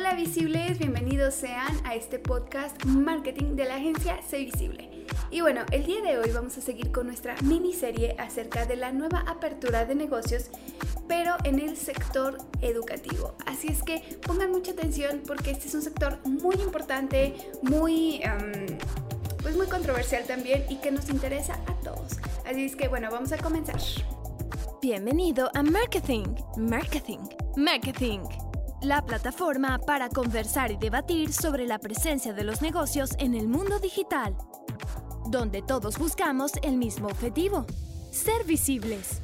Hola visibles, bienvenidos sean a este podcast marketing de la agencia Sé Visible. Y bueno, el día de hoy vamos a seguir con nuestra miniserie acerca de la nueva apertura de negocios, pero en el sector educativo. Así es que pongan mucha atención porque este es un sector muy importante, muy... pues muy controversial también y que nos interesa a todos. Así es que bueno, vamos a comenzar. Bienvenido a Marketing, Marketing, Marketing la plataforma para conversar y debatir sobre la presencia de los negocios en el mundo digital, donde todos buscamos el mismo objetivo, ser visibles.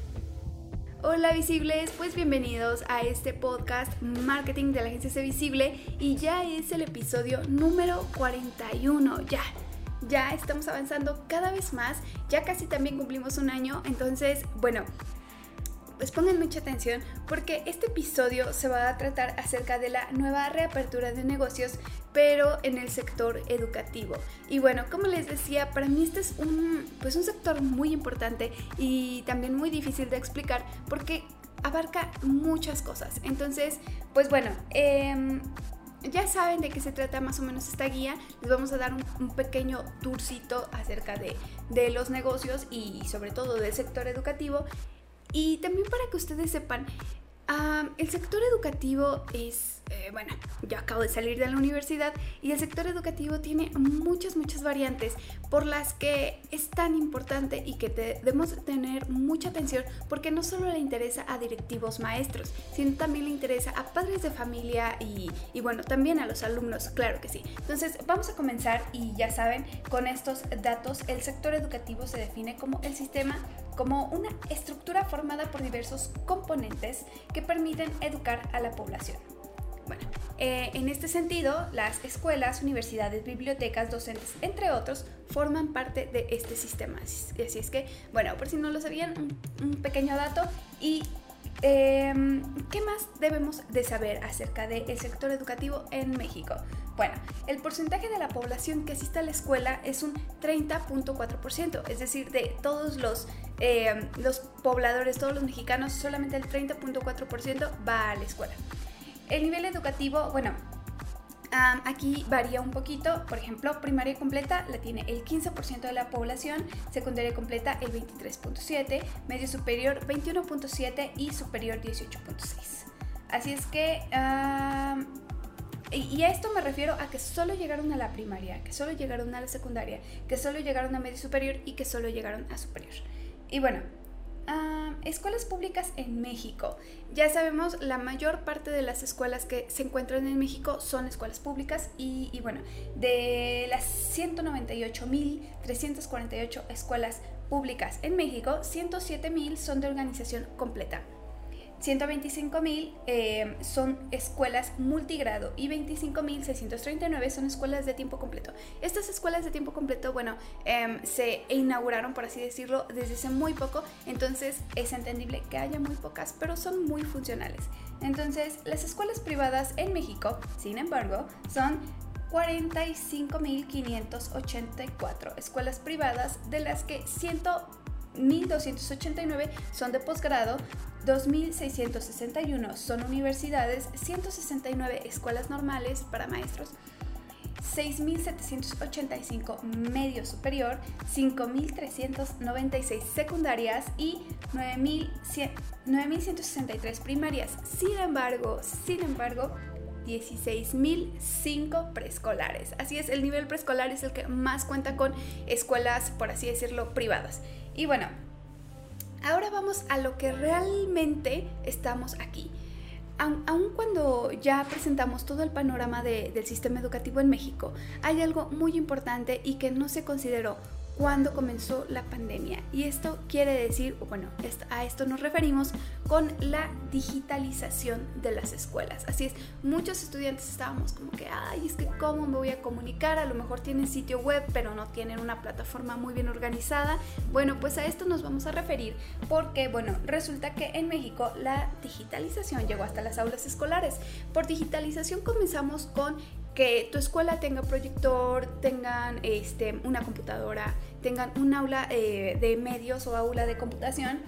Hola visibles, pues bienvenidos a este podcast Marketing de la Agencia C Visible y ya es el episodio número 41, ya. Ya estamos avanzando cada vez más, ya casi también cumplimos un año, entonces, bueno, pues pongan mucha atención porque este episodio se va a tratar acerca de la nueva reapertura de negocios, pero en el sector educativo. Y bueno, como les decía, para mí este es un, pues un sector muy importante y también muy difícil de explicar porque abarca muchas cosas. Entonces, pues bueno, em, ya saben de qué se trata más o menos esta guía. Les vamos a dar un, pequeño tourcito acerca de, de, los negocios y sobre todo del sector educativo. Y también para que ustedes sepan, el sector educativo es, eh, bueno, yo acabo de salir de la universidad y el sector educativo tiene muchas, muchas variantes por las que es tan importante y que debemos tener mucha atención porque no solo le interesa a directivos maestros, sino también le interesa a padres de familia y, y bueno, también a los alumnos, claro que sí. Entonces, vamos a comenzar y ya saben, con estos datos, el sector educativo se define como el sistema como una estructura formada por diversos componentes que permiten educar a la población. Bueno, eh, en este sentido, las escuelas, universidades, bibliotecas, docentes, entre otros, forman parte de este sistema. Así es que, bueno, por si no lo sabían, un, pequeño dato. ¿Y em, qué más debemos de saber acerca del sector educativo en México? Bueno, el porcentaje de la población que asiste a la escuela es un 30.4%, es decir, de todos los, eh, los pobladores, todos los mexicanos, solamente el 30.4% va a la escuela. El nivel educativo, bueno, aquí varía un poquito, por ejemplo, primaria completa la tiene el 15% de la población, secundaria completa el 23.7%, medio superior 21.7% y superior 18.6%. Así es que y a esto me refiero a que solo llegaron a la primaria, que solo llegaron a la secundaria, que solo llegaron a medio superior y que solo llegaron a superior. Y bueno, ah, escuelas públicas en México. Ya sabemos, la mayor parte de las escuelas que se encuentran en México son escuelas públicas y, y bueno, de las 198.348 escuelas públicas en México, 107.000 son de organización completa. 125.000 eh, son escuelas multigrado y 25.639 son escuelas de tiempo completo. Estas escuelas de tiempo completo, bueno, em, se inauguraron, por así decirlo, desde hace muy poco, entonces es entendible que haya muy pocas, pero son muy funcionales. Entonces, las escuelas privadas en México, sin embargo, son 45.584 escuelas privadas, de las que 1.289 son de posgrado, 2.661 son universidades, 169 escuelas normales para maestros, 6.785 medio superior, 5.396 secundarias y 9.163 primarias. Sin embargo, sin embargo, 16.005 preescolares. Así es, el nivel preescolar es el que más cuenta con escuelas, por así decirlo, privadas. Y bueno, Ahora vamos a lo que realmente estamos aquí. Aun, cuando ya presentamos todo el panorama del sistema educativo en México, hay algo muy importante y que no se consideró cuando comenzó la pandemia. Y esto quiere decir, bueno, a esto nos referimos con la digitalización de las escuelas. Así es, muchos estudiantes estábamos como que, ay, es que cómo me voy a comunicar, a lo mejor tienen sitio web, pero no tienen una plataforma muy bien organizada. Bueno, pues a esto nos vamos a referir porque, bueno, resulta que en México la digitalización llegó hasta las aulas escolares. Por digitalización comenzamos con que tu escuela tenga proyector, tengan este, una computadora, tengan un aula eh, de medios o aula de computación.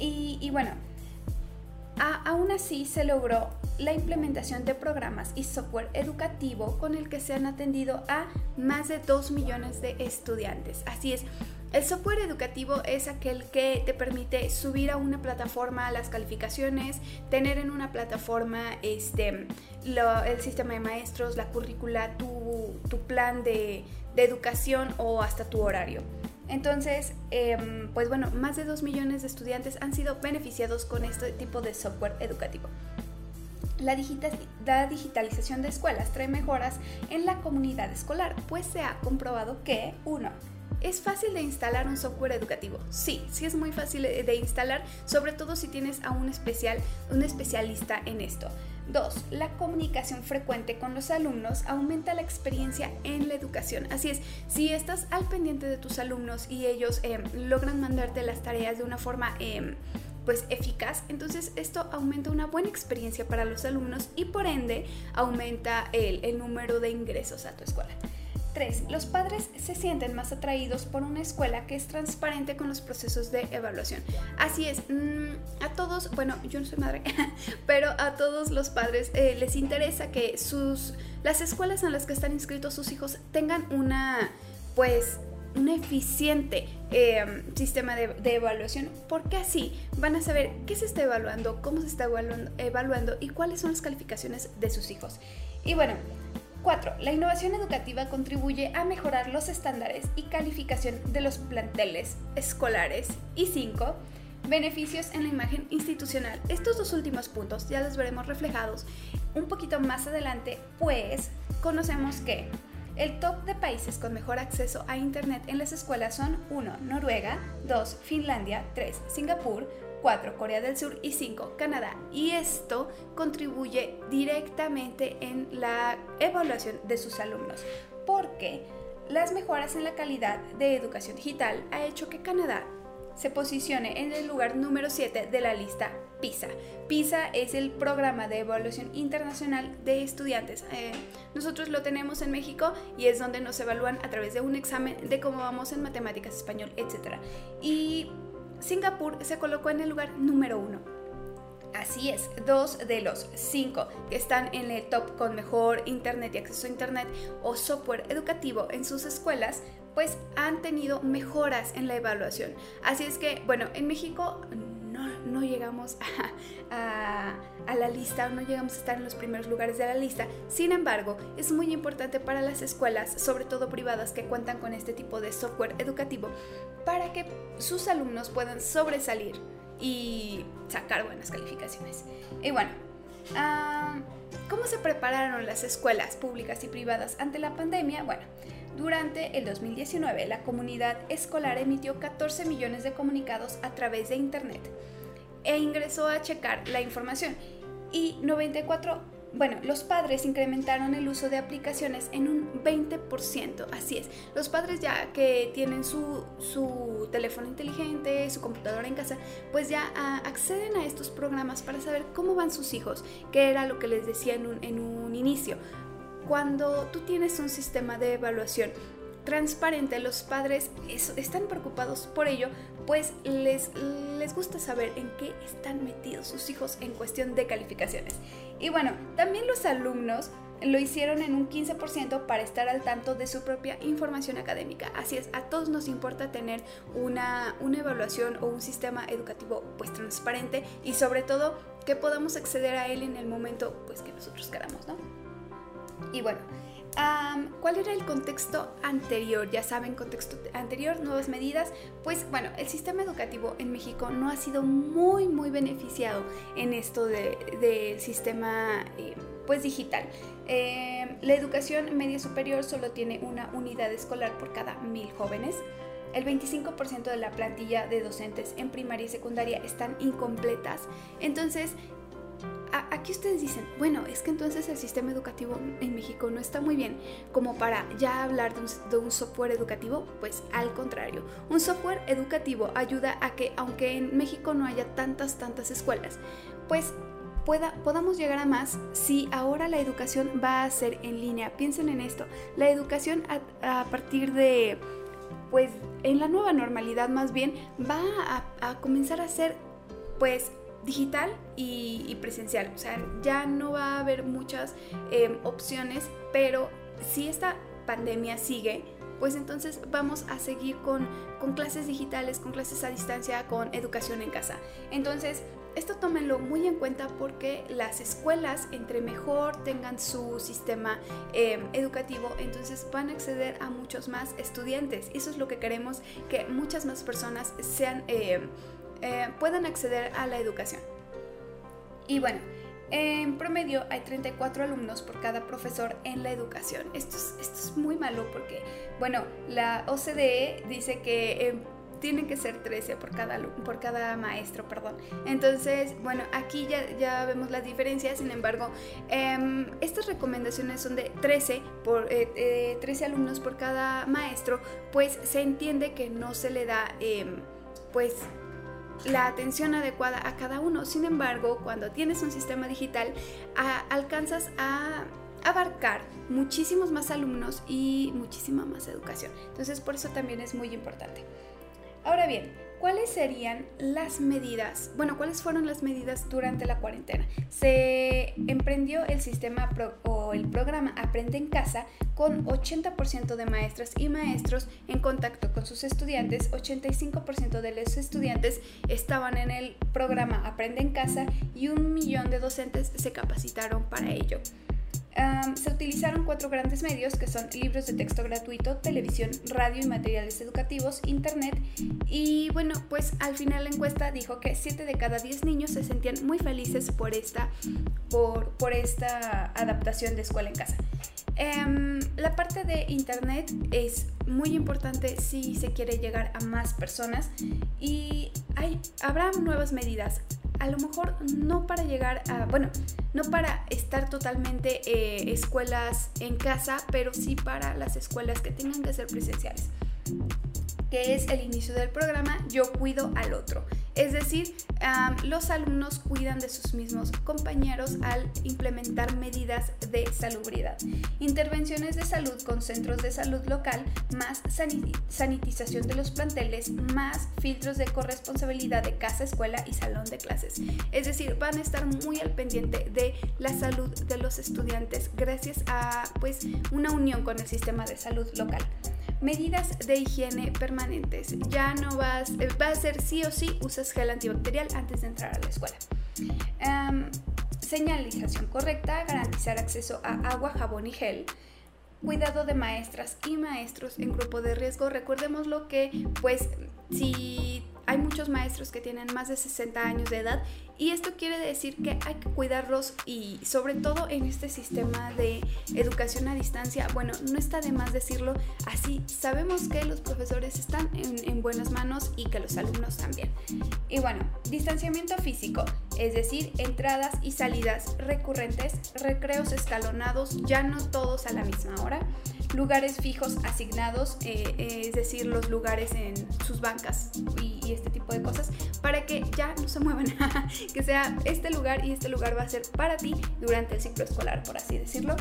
Y, bueno, aún así se logró la implementación de programas y software educativo con el que se han atendido a más de 2 millones de estudiantes. Así es, el software educativo es aquel que te permite subir a una plataforma las calificaciones, tener en una plataforma este, el sistema de maestros, la currícula, tu, plan de, educación o hasta tu horario. Entonces, em, pues bueno, más de 2 millones de estudiantes han sido beneficiados con este tipo de software educativo. La, la, digitalización de escuelas trae mejoras en la comunidad escolar, pues se ha comprobado que, uno, ¿Es fácil de instalar un software educativo? Sí, sí es muy fácil de instalar, sobre todo si tienes a un especial, un especialista en esto. 2. La comunicación frecuente con los alumnos aumenta la experiencia en la educación. Así es, si estás al pendiente de tus alumnos y ellos em, logran mandarte las tareas de una forma em, pues eficaz, entonces esto aumenta una buena experiencia para los alumnos y por ende aumenta el, el número de ingresos a tu escuela. 3. Los padres se sienten más atraídos por una escuela que es transparente con los procesos de evaluación. Así es, mm, a todos, bueno, yo no soy madre, pero a todos los padres eh, les interesa que sus, las escuelas en las que están inscritos sus hijos tengan una, pues, un eficiente em, sistema de, evaluación, porque así van a saber qué se está evaluando, cómo se está evaluando, evaluando y cuáles son las calificaciones de sus hijos. Y bueno, 4. La innovación educativa contribuye a mejorar los estándares y calificación de los planteles escolares. Y 5. Beneficios en la imagen institucional. Estos dos últimos puntos ya los veremos reflejados un poquito más adelante, pues conocemos que el top de países con mejor acceso a Internet en las escuelas son 1. Noruega, 2. Finlandia, 3. Singapur, 4 Corea del Sur y 5 Canadá. Y esto contribuye directamente en la evaluación de sus alumnos, porque las mejoras en la calidad de educación digital ha hecho que Canadá se posicione en el lugar número 7 de la lista PISA. PISA es el programa de evaluación internacional de estudiantes. Eh, nosotros lo tenemos en México y es donde nos evalúan a través de un examen de cómo vamos en matemáticas, español, etc. Y Singapur se colocó en el lugar número uno. Así es, dos de los cinco que están en el top con mejor internet y acceso a internet o software educativo en sus escuelas, pues han tenido mejoras en la evaluación. Así es que, bueno, en México no, llegamos a, la lista, no llegamos a estar en los primeros lugares de la lista. Sin embargo, es muy importante para las escuelas, sobre todo privadas, que cuentan con este tipo de software educativo, para que sus alumnos puedan sobresalir y sacar buenas calificaciones. Y bueno, ¿cómo se prepararon las escuelas públicas y privadas ante la pandemia? Bueno, durante el 2019 la comunidad escolar emitió 14 millones de comunicados a través de Internet e ingresó a checar la información y 94 bueno, los padres incrementaron el uso de aplicaciones en un 20%, así es. Los padres ya que tienen su, su teléfono inteligente, su computadora en casa, pues ya ah, acceden a estos programas para saber cómo van sus hijos, que era lo que les decía en un, en un inicio. Cuando tú tienes un sistema de evaluación transparente, los padres están preocupados por ello, pues les, les gusta saber en qué están metidos sus hijos en cuestión de calificaciones. Y bueno, también los alumnos lo hicieron en un 15% para estar al tanto de su propia información académica. Así es, a todos nos importa tener una, una evaluación o un sistema educativo pues transparente y sobre todo que podamos acceder a él en el momento pues que nosotros queramos, ¿no? Y bueno, ¿Cuál era el contexto anterior? Ya saben, contexto anterior, nuevas medidas. Pues bueno, el sistema educativo en México no ha sido muy, muy beneficiado en esto del sistema eh, pues digital. Eh, la educación media superior solo tiene una unidad escolar por cada mil jóvenes. El 25% de la plantilla de docentes en primaria y secundaria están incompletas. Entonces, aquí ustedes dicen, bueno, es que entonces el sistema educativo en México no está muy bien como para ya hablar de un, software educativo, pues al contrario, un software educativo ayuda a que aunque en México no haya tantas, tantas escuelas, pues Pueda, podamos llegar a más si ahora la educación va a ser en línea. Piensen en esto, la educación a, partir de, pues en la nueva normalidad más bien, va a, a comenzar a ser pues digital y, presencial. O sea, ya no va a haber muchas em, opciones, pero si esta pandemia sigue, pues entonces vamos a seguir con, con clases digitales, con clases a distancia, con educación en casa. Entonces, esto tómenlo muy en cuenta porque las escuelas, entre mejor tengan su sistema em, educativo, entonces van a acceder a muchos más estudiantes. Eso es lo que queremos, que muchas más personas sean, em, eh, puedan acceder a la educación. Y bueno, en promedio hay 34 alumnos por cada profesor en la educación. Esto es, esto es muy malo porque, bueno, la OCDE dice que em, tienen que ser 13 por cada, por cada maestro, perdón. Entonces, bueno, aquí ya, ya vemos las diferencias, sin embargo, em, estas recomendaciones son de 13, por, 13 eh, eh, alumnos por cada maestro, pues se entiende que no se le da, em, pues, la atención adecuada a cada uno. Sin embargo, cuando tienes un sistema digital, alcanzas a abarcar muchísimos más alumnos y muchísima más educación. Entonces, por eso también es muy importante. Ahora bien, ¿cuáles serían las medidas? Bueno, ¿cuáles fueron las medidas durante la cuarentena? Se emprendió el sistema o el programa Aprende en Casa con 80% de maestras y maestros en contacto con sus estudiantes, 85% de los estudiantes estaban en el programa Aprende en Casa y un millón de docentes se capacitaron para ello se utilizaron cuatro grandes medios que son libros de texto gratuito, televisión, radio y materiales educativos, internet. Y bueno, pues al final la encuesta dijo que 7 de cada 10 niños se sentían muy felices por esta, por, por esta adaptación de escuela en casa. Em, la parte de internet es muy importante si se quiere llegar a más personas y hay, habrá nuevas medidas a lo mejor no para llegar a, bueno, no para estar totalmente eh, escuelas en casa, pero sí para las escuelas que tengan que ser presenciales que es el inicio del programa Yo cuido al otro. Es decir, los alumnos cuidan de sus mismos compañeros al implementar medidas de salubridad. Intervenciones de salud con centros de salud local, más sanitización de los planteles, más filtros de corresponsabilidad de casa, escuela y salón de clases. Es decir, van a estar muy al pendiente de la salud de los estudiantes gracias a pues una unión con el sistema de salud local. Medidas de higiene permanentes. Ya no vas, eh, va a ser sí o sí usas gel antibacterial antes de entrar a la escuela. Em, señalización correcta, garantizar acceso a agua, jabón y gel. Cuidado de maestras y maestros en grupo de riesgo. Recordemos lo que, pues, si hay muchos maestros que tienen más de 60 años de edad y esto quiere decir que hay que cuidarlos y sobre todo en este sistema de educación a distancia, bueno, no está de más decirlo así, sabemos que los profesores están en, buenas manos y que los alumnos también. Y bueno, distanciamiento físico, es decir, entradas y salidas recurrentes, recreos escalonados, ya no todos a la misma hora lugares fijos asignados, eh, eh, es decir, los lugares en sus bancas y, este tipo de cosas, para que ya no se muevan, que sea este lugar y este lugar va a ser para ti durante el ciclo escolar, por así decirlo.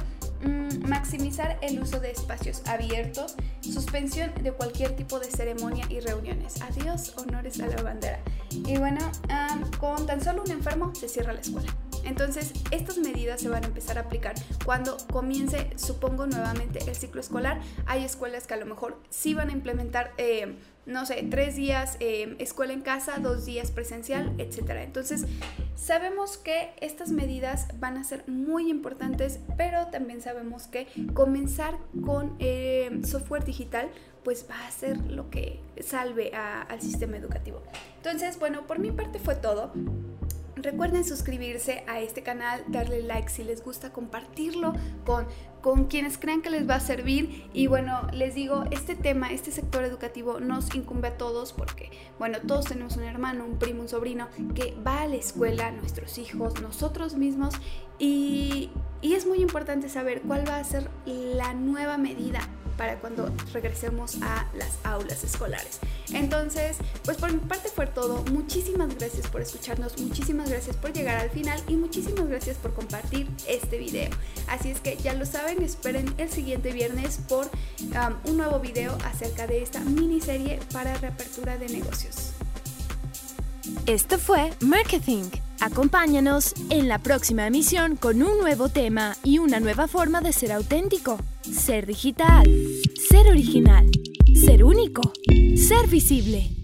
Mm, maximizar el uso de espacios abiertos, suspensión de cualquier tipo de ceremonia y reuniones. Adiós, honores a la bandera. Y bueno, con tan solo un enfermo se cierra la escuela. Entonces, estas medidas se van a empezar a aplicar cuando comience, supongo, nuevamente el ciclo escolar. Hay escuelas que a lo mejor sí van a implementar, eh, no sé, tres días eh, escuela en casa, dos días presencial, etc. Entonces, sabemos que estas medidas van a ser muy importantes, pero también sabemos que comenzar con eh, software digital pues va a ser lo que salve al sistema educativo. Entonces, bueno, por mi parte fue todo. Recuerden suscribirse a este canal, darle like si les gusta, compartirlo con, con quienes crean que les va a servir. Y bueno, les digo, este tema, este sector educativo nos incumbe a todos porque, bueno, todos tenemos un hermano, un primo, un sobrino que va a la escuela, nuestros hijos, nosotros mismos. Y, y es muy importante saber cuál va a ser la nueva medida para cuando regresemos a las aulas escolares. Entonces, pues por mi parte fue todo. Muchísimas gracias por escucharnos, muchísimas gracias por llegar al final y muchísimas gracias por compartir este video. Así es que ya lo saben, esperen el siguiente viernes por um, un nuevo video acerca de esta miniserie para reapertura de negocios. Esto fue Marketing. Acompáñanos en la próxima emisión con un nuevo tema y una nueva forma de ser auténtico, ser digital, ser original, ser único, ser visible.